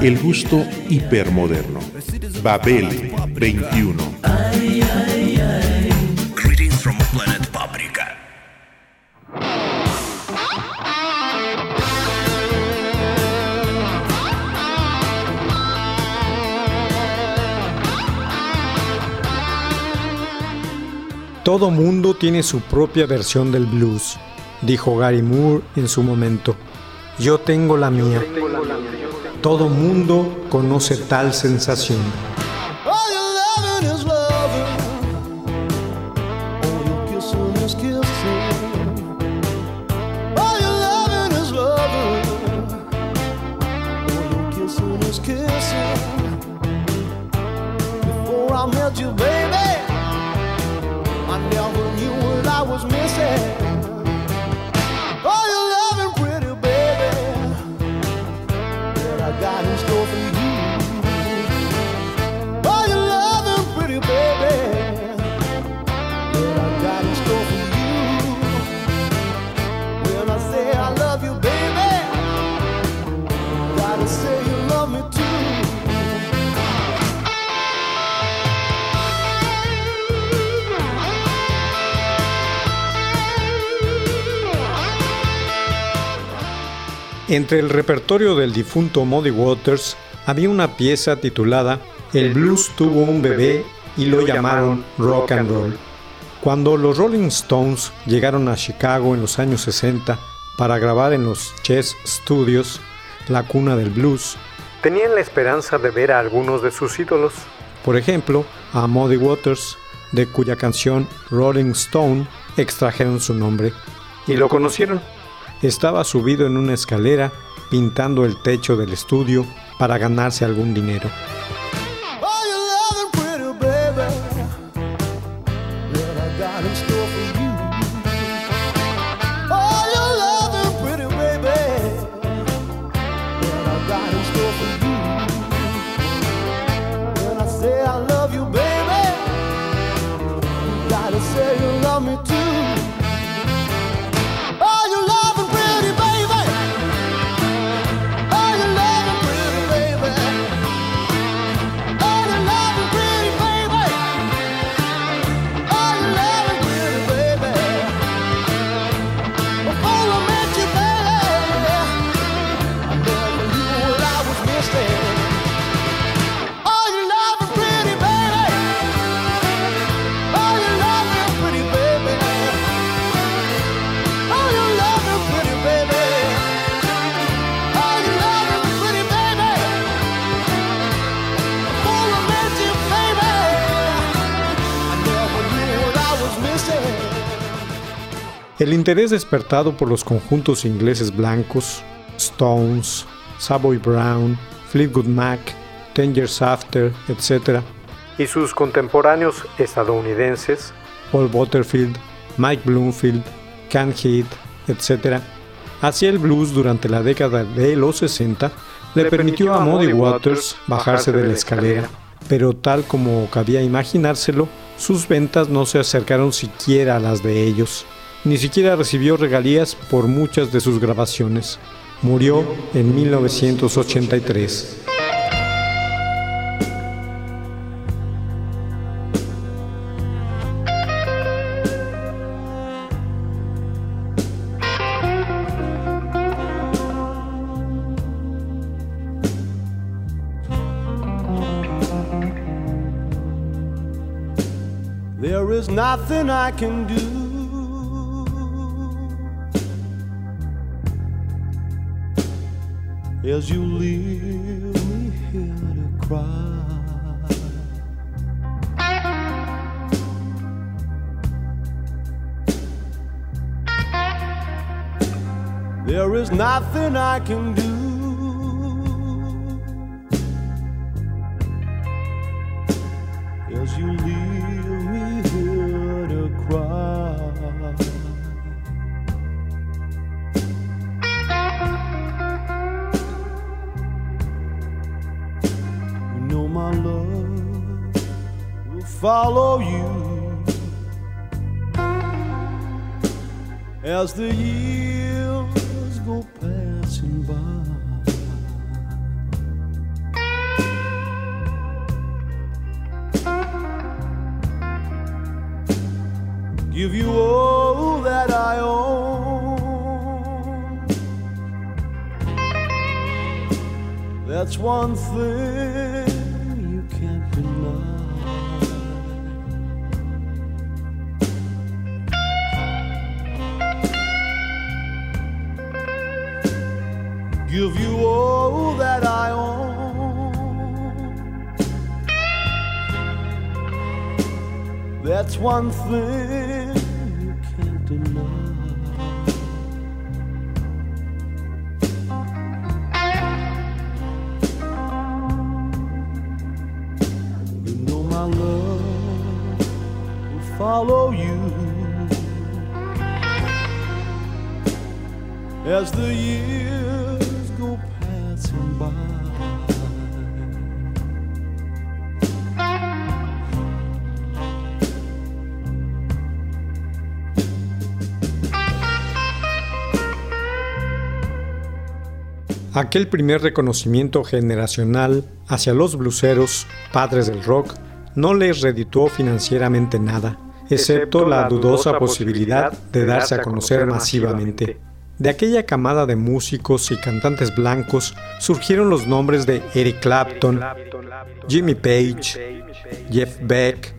El gusto hipermoderno. Babel 21. Greetings from planet Paprika. Todo mundo tiene su propia versión del blues, dijo Gary Moore en su momento. Yo tengo la mía. Todo mundo conoce tal sensación. Entre el repertorio del difunto Muddy Waters había una pieza titulada El blues tuvo un bebé y lo llamaron rock and roll. Cuando los Rolling Stones llegaron a Chicago en los años 60 para grabar en los Chess Studios, la cuna del blues, tenían la esperanza de ver a algunos de sus ídolos. Por ejemplo, a Muddy Waters, de cuya canción Rolling Stone extrajeron su nombre, y lo conocieron. Estaba subido en una escalera pintando el techo del estudio para ganarse algún dinero. Interés despertado por los conjuntos ingleses blancos, Stones, Savoy Brown, Fleetwood Mac, Ten Years After, etc., y sus contemporáneos estadounidenses, Paul Butterfield, Mike Bloomfield, Ken Heath, etc., hacia el blues durante la década de los 60, le permitió a Muddy Waters bajarse de la escalera, pero tal como cabía imaginárselo, sus ventas no se acercaron siquiera a las de ellos. Ni siquiera recibió regalías por muchas de sus grabaciones. Murió en 1983. There is nothing I can do. As you leave me here to cry. There is nothing I can do. As the years go passing by. Give you all that I own. That's one thing one thing Aquel primer reconocimiento generacional hacia los bluseros, padres del rock, no les redituó financieramente nada, excepto la dudosa posibilidad de darse a conocer masivamente. De aquella camada de músicos y cantantes blancos surgieron los nombres de Eric Clapton, Jimmy Page, Jeff Beck,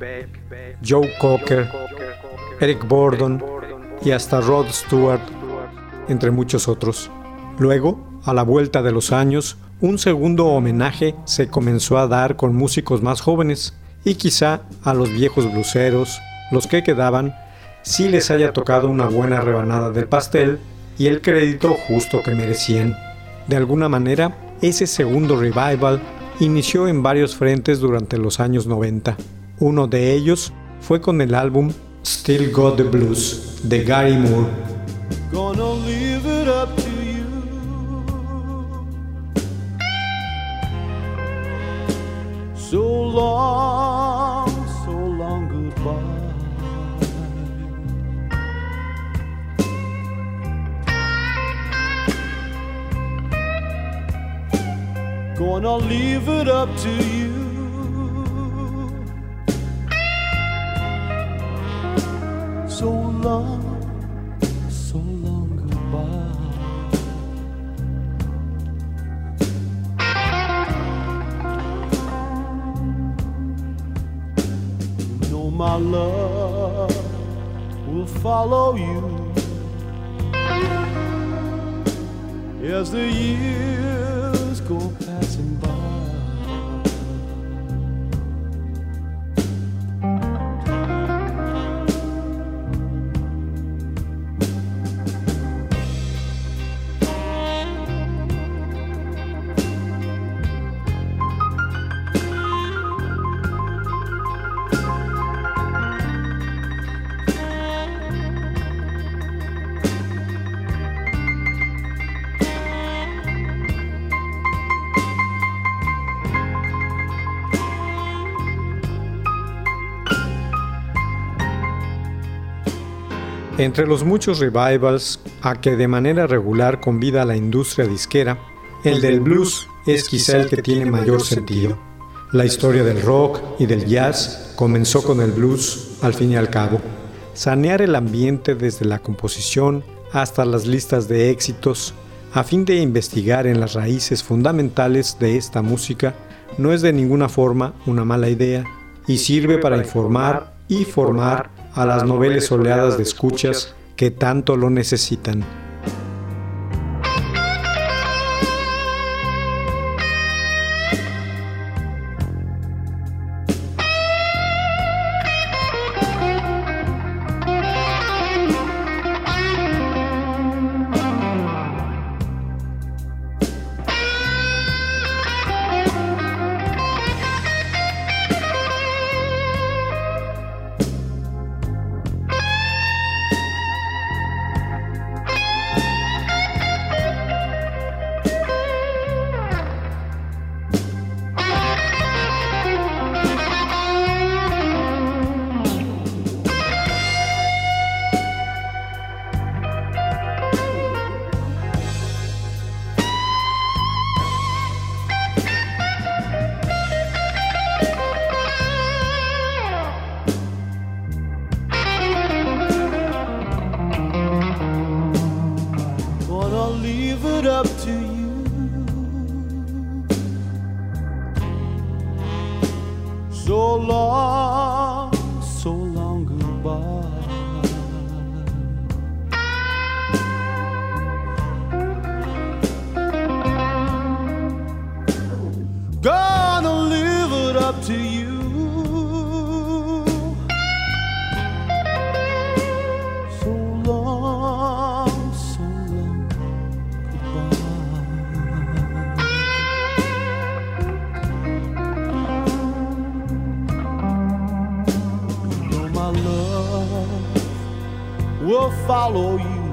Joe Cocker, Eric Burdon y hasta Rod Stewart, entre muchos otros. Luego, a la vuelta de los años, un segundo homenaje se comenzó a dar con músicos más jóvenes y quizá a los viejos bluseros, los que quedaban, sí les haya tocado una buena rebanada del pastel y el crédito justo que merecían. De alguna manera, ese segundo revival inició en varios frentes durante los años 90. Uno de ellos fue con el álbum Still Got the Blues de Gary Moore. Long, so long goodbye. Gonna leave it up to you. So long, love will follow you as the years go passing by. Entre los muchos revivals a que de manera regular convida la industria disquera, el del blues es quizá el que tiene mayor sentido. La historia del rock y del jazz comenzó con el blues al fin y al cabo. Sanear el ambiente desde la composición hasta las listas de éxitos a fin de investigar en las raíces fundamentales de esta música no es de ninguna forma una mala idea y sirve para informar y formar a las noveles oleadas de escuchas que tanto lo necesitan. Follow you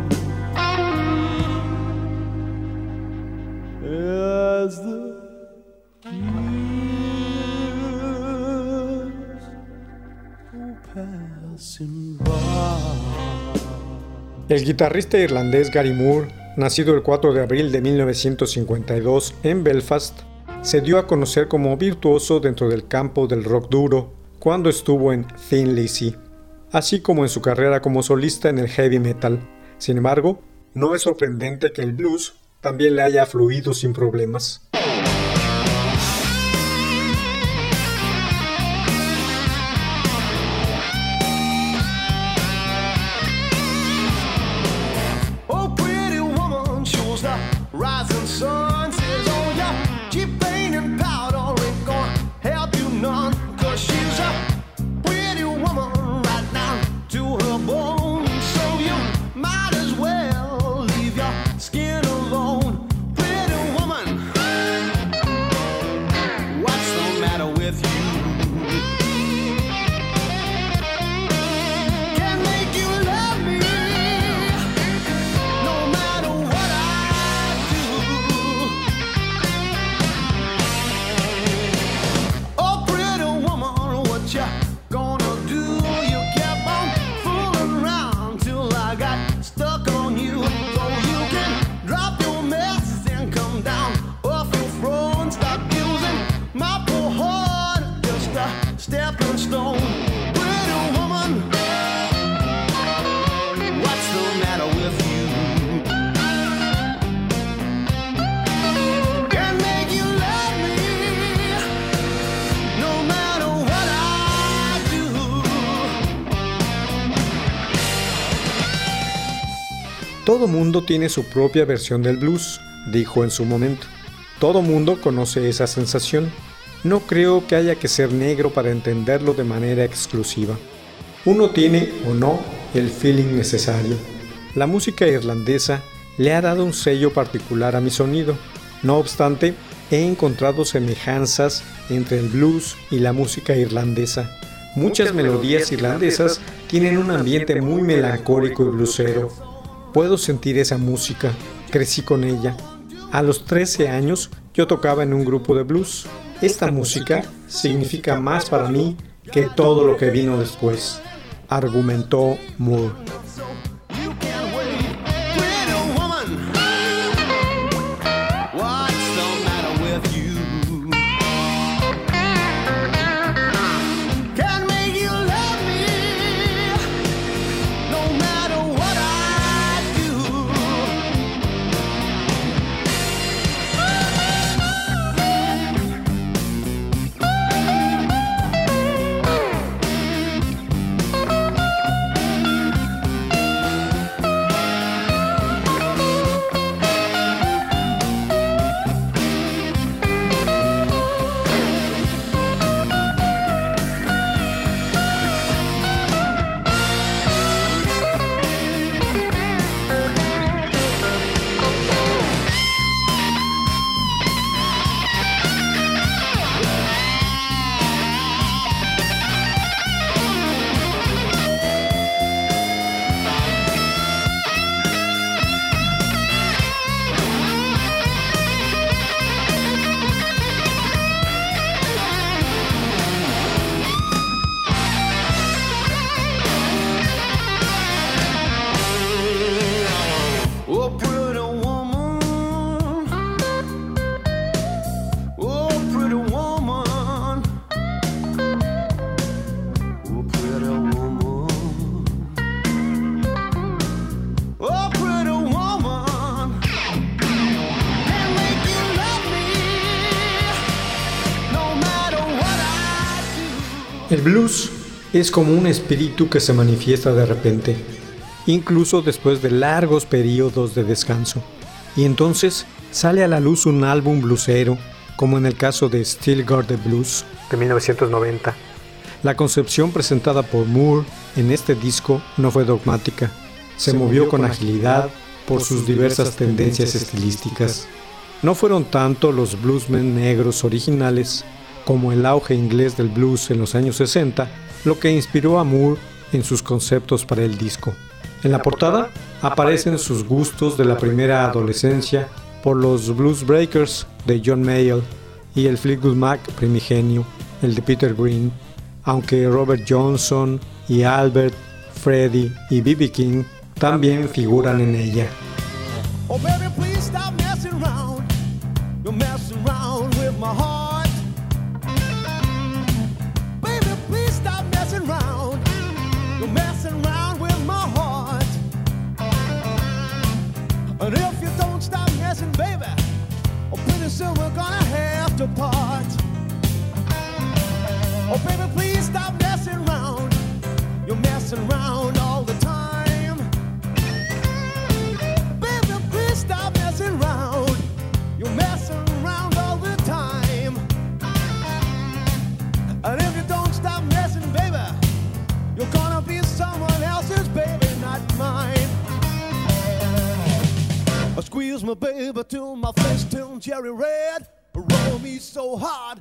the. El guitarrista irlandés Gary Moore, nacido el 4 de abril de 1952 en Belfast, se dio a conocer como virtuoso dentro del campo del rock duro cuando estuvo en Thin Lizzy, así como en su carrera como solista en el heavy metal. Sin embargo, no es sorprendente que el blues también le haya fluido sin problemas. Todo mundo tiene su propia versión del blues, dijo en su momento. Todo mundo conoce esa sensación. No creo que haya que ser negro para entenderlo de manera exclusiva. Uno tiene o no el feeling necesario. La música irlandesa le ha dado un sello particular a mi sonido. No obstante, he encontrado semejanzas entre el blues y la música irlandesa. Muchas melodías irlandesas tienen un ambiente muy melancólico y bluesero. Puedo sentir esa música, crecí con ella. A los 13 años yo tocaba en un grupo de blues. Esta música significa más para mí que todo lo que vino después, argumentó Moore. Blues es como un espíritu que se manifiesta de repente, incluso después de largos periodos de descanso. Y entonces sale a la luz un álbum bluesero, como en el caso de Still Got the Blues de 1990. La concepción presentada por Moore en este disco no fue dogmática, se, movió con agilidad por sus diversas tendencias estilísticas. No fueron tanto los bluesmen negros originales como el auge inglés del blues en los años 60 lo que inspiró a Moore en sus conceptos para el disco. En la portada aparecen sus gustos de la primera adolescencia por los Blues Breakers de John Mayall y el Fleetwood Mac primigenio, el de Peter Green, aunque Robert Johnson y Albert, Freddie y B.B. King también figuran en ella. Oh, baby, cherry red. Roll me so hard,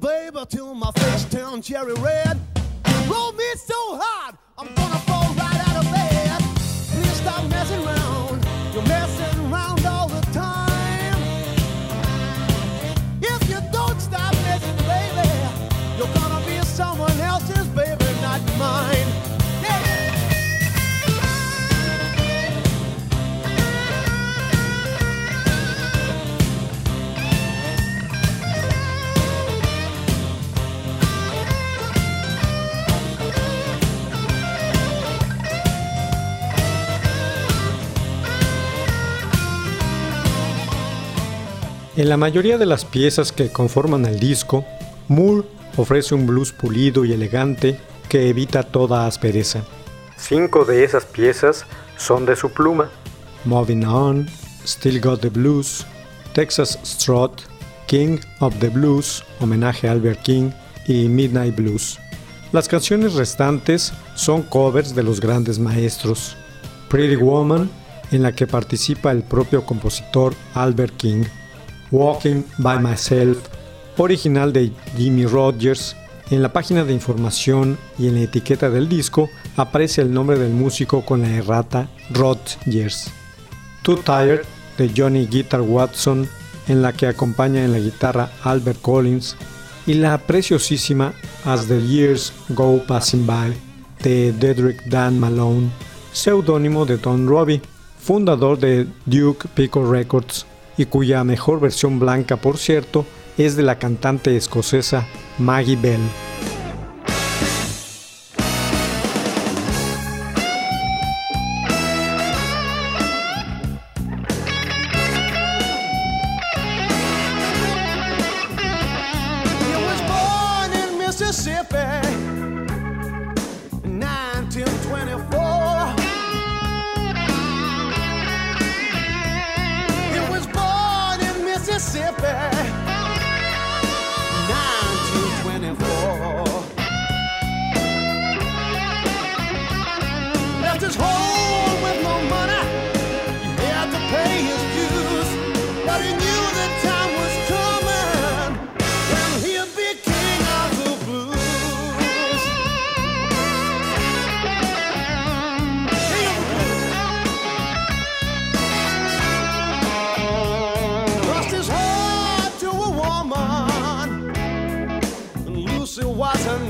baby, till my face turns cherry red. Roll me so hard, I'm gonna En la mayoría de las piezas que conforman el disco, Moore ofrece un blues pulido y elegante que evita toda aspereza. Cinco de esas piezas son de su pluma. Moving On, Still Got the Blues, Texas Strut, King of the Blues, homenaje a Albert King, y Midnight Blues. Las canciones restantes son covers de los grandes maestros. Pretty Woman, en la que participa el propio compositor Albert King. Walking by Myself, original de Jimmy Rogers. En la página de información y en la etiqueta del disco aparece el nombre del músico con la errata Rogers. Too Tired de Johnny Guitar Watson, en la que acompaña en la guitarra Albert Collins, y la preciosísima As the Years Go Passing By de Dedrick Dan Malone, seudónimo de Don Robbie, fundador de Duke Pico Records y cuya mejor versión blanca, por cierto, es de la cantante escocesa Maggie Bell.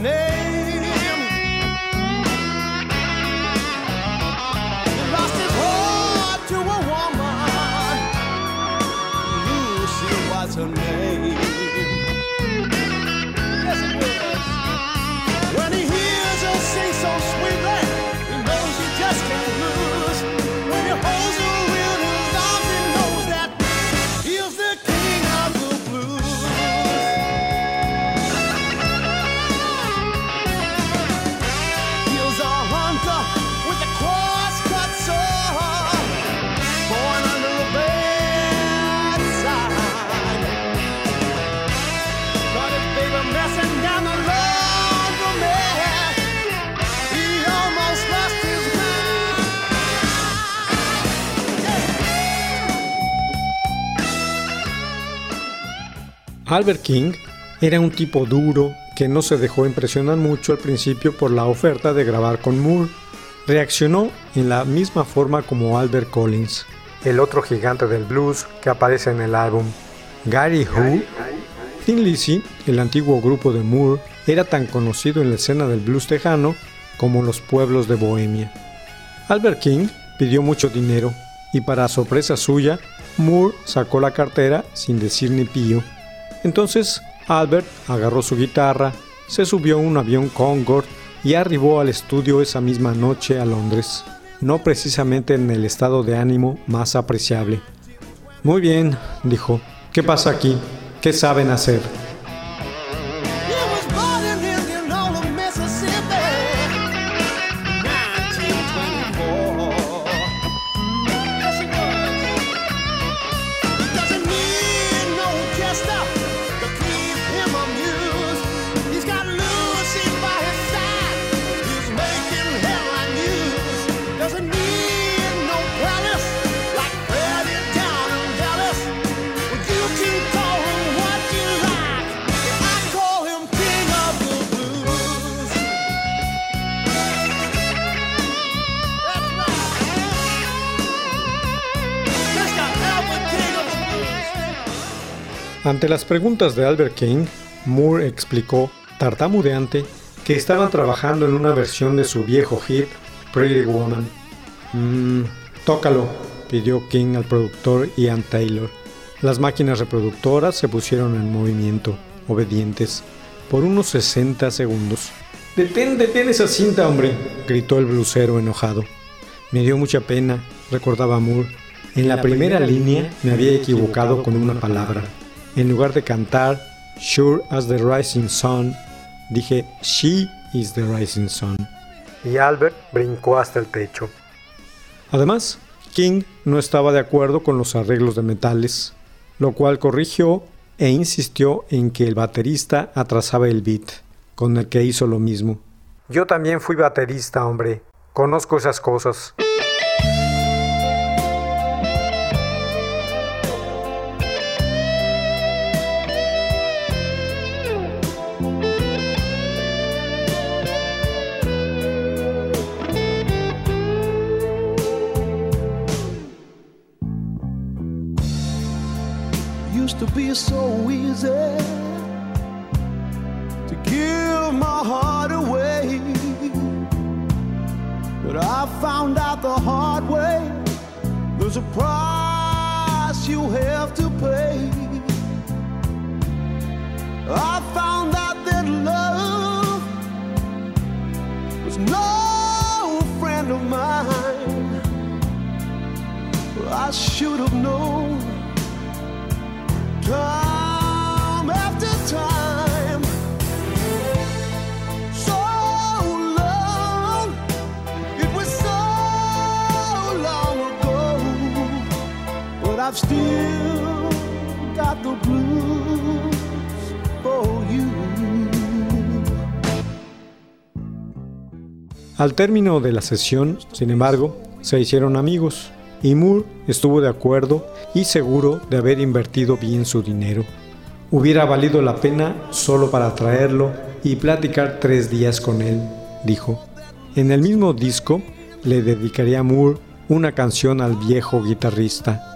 Name. Albert King era un tipo duro que no se dejó impresionar mucho al principio por la oferta de grabar con Moore. Reaccionó en la misma forma como Albert Collins, el otro gigante del blues que aparece en el álbum. Gary Who, Thin Lizzy, el antiguo grupo de Moore, era tan conocido en la escena del blues tejano como los pueblos de Bohemia. Albert King pidió mucho dinero y para sorpresa suya, Moore sacó la cartera sin decir ni pío. Entonces Albert agarró su guitarra, se subió a un avión Concorde y arribó al estudio esa misma noche a Londres, no precisamente en el estado de ánimo más apreciable. Muy bien, dijo, ¿qué pasa aquí? ¿Qué saben hacer? Ante las preguntas de Albert King, Moore explicó, tartamudeante, que estaban trabajando en una versión de su viejo hit, Pretty Woman. Mmm, tócalo, pidió King al productor Ian Taylor. Las máquinas reproductoras se pusieron en movimiento, obedientes, por unos 60 segundos. Detén, detén esa cinta, hombre, gritó el blusero enojado. Me dio mucha pena, recordaba Moore. En la primera línea me había equivocado con una palabra. En lugar de cantar Sure as the Rising Sun, dije She is the Rising Sun. Y Albert brincó hasta el techo. Además, King no estaba de acuerdo con los arreglos de metales, lo cual corrigió e insistió en que el baterista atrasaba el beat, con el que hizo lo mismo. Yo también fui baterista, hombre. Conozco esas cosas. Hard way there's a price you have to pay. I found out that love was no friend of mine. I should have known time Al término de la sesión, sin embargo, se hicieron amigos y Moore estuvo de acuerdo y seguro de haber invertido bien su dinero. Hubiera valido la pena solo para traerlo y platicar tres días con él, dijo. En el mismo disco le dedicaría Moore una canción al viejo guitarrista,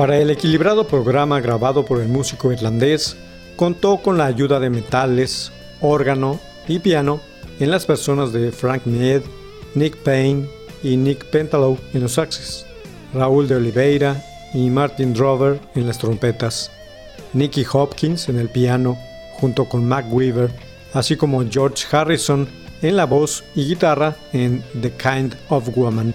Para el equilibrado programa grabado por el músico irlandés, contó con la ayuda de metales, órgano y piano en las personas de Frank Mead, Nick Payne y Nick Pentalow en los saxes, Raúl de Oliveira y Martin Drover en las trompetas, Nicky Hopkins en el piano junto con Mac Weaver, así como George Harrison en la voz y guitarra en The Kind of Woman.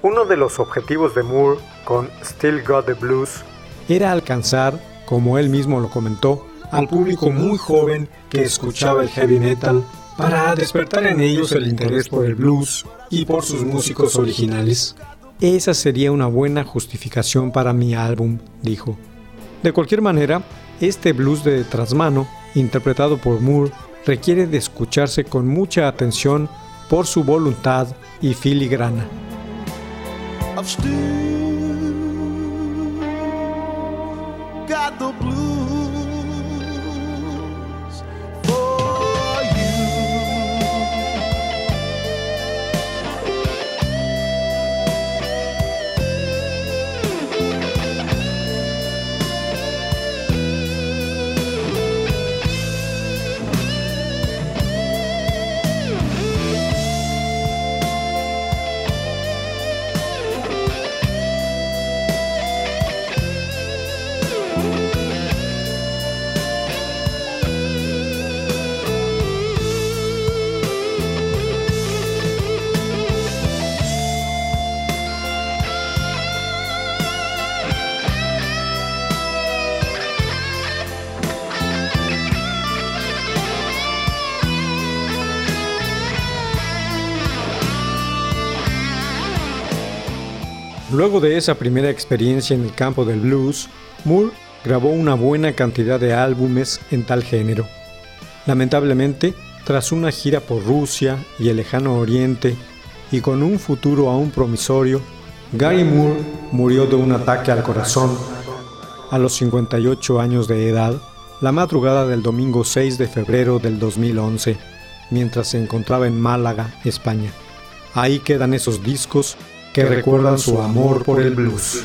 Uno de los objetivos de Moore con Still Got the Blues era alcanzar, como él mismo lo comentó, al público muy joven que escuchaba el heavy metal para despertar en ellos el interés por el blues y por sus músicos originales. Esa sería una buena justificación para mi álbum, dijo. De cualquier manera, este blues de trasmano, interpretado por Moore, requiere de escucharse con mucha atención por su voluntad y filigrana. Got the blues Luego de esa primera experiencia en el campo del blues, Moore grabó una buena cantidad de álbumes en tal género. Lamentablemente, tras una gira por Rusia y el lejano Oriente, y con un futuro aún promisorio, Gary Moore murió de un ataque al corazón a los 58 años de edad, la madrugada del domingo 6 de febrero del 2011, mientras se encontraba en Málaga, España. Ahí quedan esos discos que recuerdan su amor por el blues.